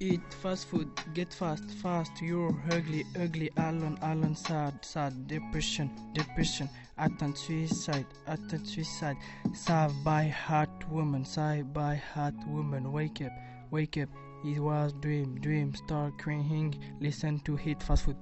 Eat fast food, get fast, fast. You're ugly, ugly, alone, alone, sad, sad. Depression, depression. Attempt suicide, attempt suicide. sad by heart woman, sad by heart woman. Wake up, wake up. It was dream, dream. Start crying. Listen to hit fast food.